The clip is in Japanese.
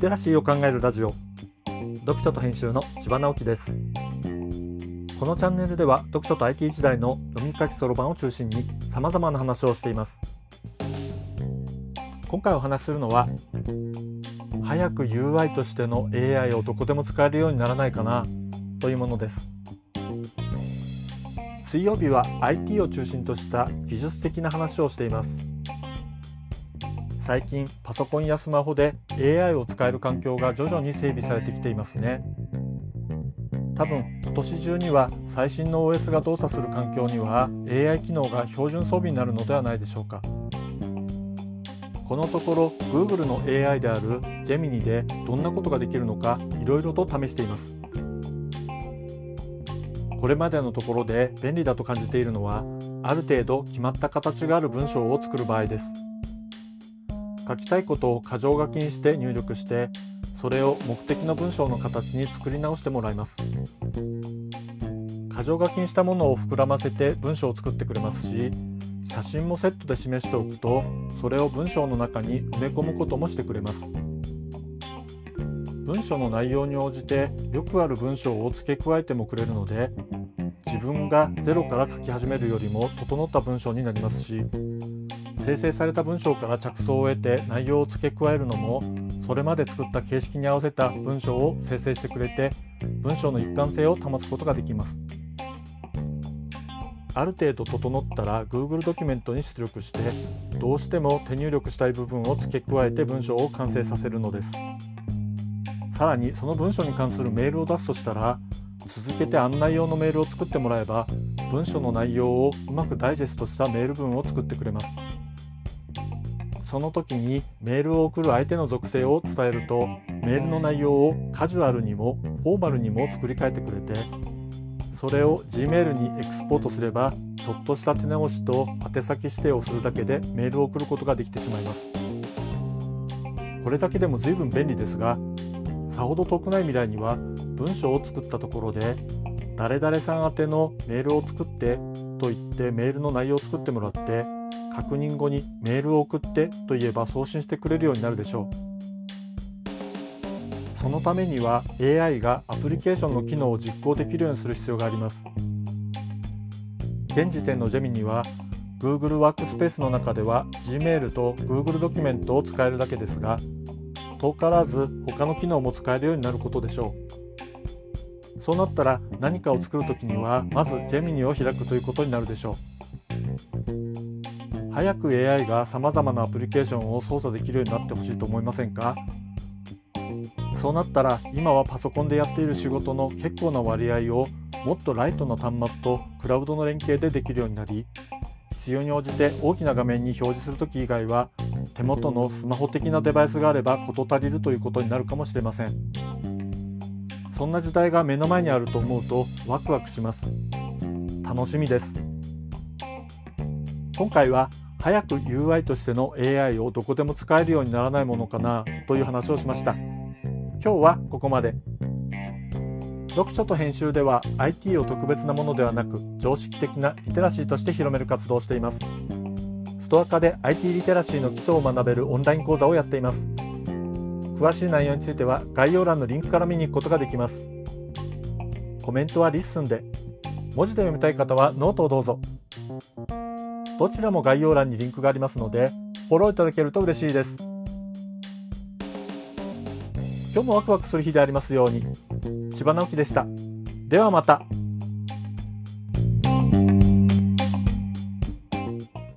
テラシーを考えるラジオ。読書と編集の千葉直樹です。このチャンネルでは読書と IT 時代の読み書きそろばんを中心に様々な話をしています。今回お話しするのは早く UI としての AI をどこでも使えるようにならないかなというものです。水曜日は IT を中心とした技術的な話をしています。最近パソコンやスマホで AI を使える環境が徐々に整備されてきていますね。多分今年中には最新の OS が動作する環境には AI 機能が標準装備になるのではないでしょうか。このところ Google の AI である Gemini でどんなことができるのかいろいろと試しています。これまでのところで便利だと感じているのはある程度決まった形がある文章を作る場合です。書きたいことを箇条書きにして入力してそれを目的の文章の形に作り直してもらいます。箇条書きにしたものを膨らませて文章を作ってくれますし写真もセットで示しておくとそれを文章の中に埋め込むこともしてくれます。文章の内容に応じてよくある文章を付け加えてもくれるので自分がゼロから書き始めるよりも整った文章になりますし生成された文章から着想を得て内容を付け加えるのもそれまで作った形式に合わせた文章を生成してくれて文章の一貫性を保つことができますある程度整ったら Google ドキュメントに出力してどうしても手入力したい部分を付け加えて文章を完成させるのです。さらにその文章に関するメールを出すとしたら続けて案内用のメールを作ってもらえば文書の内容をうまくダイジェストしたメール文を作ってくれますその時にメールを送る相手の属性を伝えるとメールの内容をカジュアルにもフォーマルにも作り変えてくれてそれを Gmail にエクスポートすればちょっとした手直しと宛先指定をするだけでメールを送ることができてしまいます。これだけでも随分便利ですがさほど遠くない未来には文章を作ったところで誰々さん宛てのメールを作ってと言ってメールの内容を作ってもらって確認後にメールを送ってと言えば送信してくれるようになるでしょう。そのためには AI がアプリケーションの機能を実行できるようにする必要があります。現時点の Gemini は Google ワークスペースの中では Gmail と Google ドキュメントを使えるだけですが遠からず他の機能も使えるようになることでしょう。そうなったら何かを作るときにはまず Gemini を開くということになるでしょう。早く AI がさまざまなアプリケーションを操作できるようになってほしいと思いませんか？そうなったら今はパソコンでやっている仕事の結構な割合をもっとライトな端末とクラウドの連携でできるようになり必要に応じて大きな画面に表示するとき以外は手元のスマホ的なデバイスがあれば事足りるということになるかもしれません。そんな時代が目の前にあると思うとワクワクします。楽しみです。今回は早く UI としての AI をどこでも使えるようにならないものかなという話をしました。今日はここまで。読書と編集では IT を特別なものではなく常識的なリテラシーとして広める活動をしています。ストアカで IT リテラシーの基礎を学べるオンライン講座をやっています。詳しい内容については概要欄のリンクから見に行くことができます。コメントは LISTEN で。文字で読みたい方はノートをどうぞ。どちらも概要欄にリンクがありますのでフォローいただけると嬉しいです。今日もワクワクする日でありますように。千葉直樹でした。ではまた。